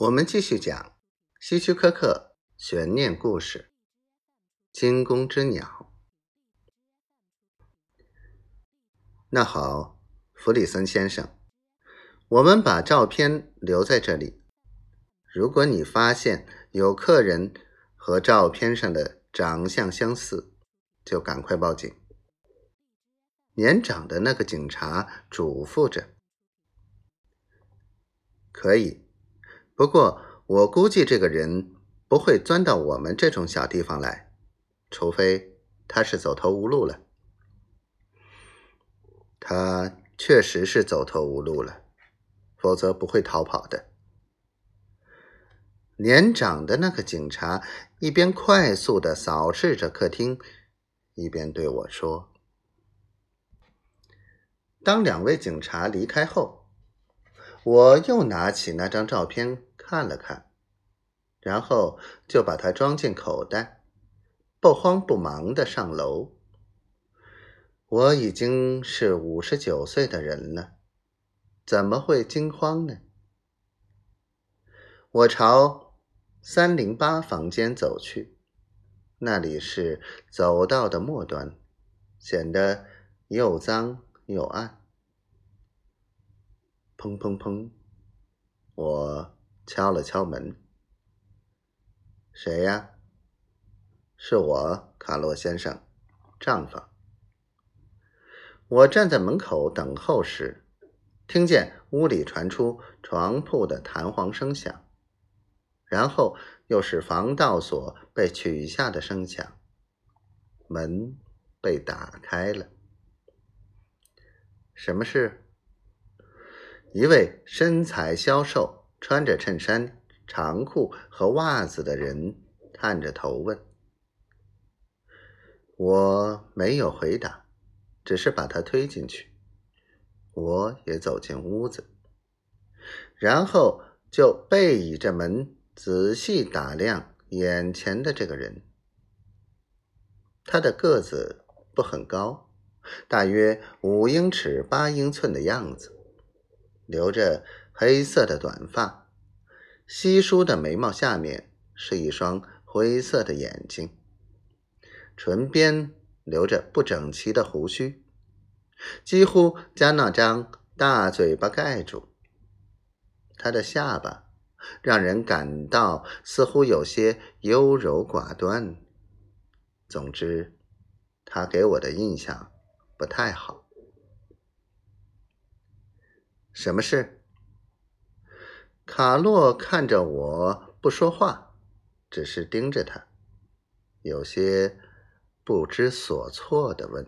我们继续讲希区柯克悬念故事《惊弓之鸟》。那好，弗里森先生，我们把照片留在这里。如果你发现有客人和照片上的长相相似，就赶快报警。年长的那个警察嘱咐着：“可以。”不过，我估计这个人不会钻到我们这种小地方来，除非他是走投无路了。他确实是走投无路了，否则不会逃跑的。年长的那个警察一边快速的扫视着客厅，一边对我说：“当两位警察离开后，我又拿起那张照片。”看了看，然后就把它装进口袋，不慌不忙的上楼。我已经是五十九岁的人了，怎么会惊慌呢？我朝三零八房间走去，那里是走道的末端，显得又脏又暗。砰砰砰，我。敲了敲门，谁呀？是我，卡洛先生，账房。我站在门口等候时，听见屋里传出床铺的弹簧声响，然后又是防盗锁被取下的声响，门被打开了。什么事？一位身材消瘦。穿着衬衫、长裤和袜子的人探着头问：“我没有回答，只是把他推进去。我也走进屋子，然后就背倚着门仔细打量眼前的这个人。他的个子不很高，大约五英尺八英寸的样子，留着。”黑色的短发，稀疏的眉毛下面是一双灰色的眼睛，唇边留着不整齐的胡须，几乎将那张大嘴巴盖住。他的下巴让人感到似乎有些优柔寡断。总之，他给我的印象不太好。什么事？卡洛看着我不说话，只是盯着他，有些不知所措的问。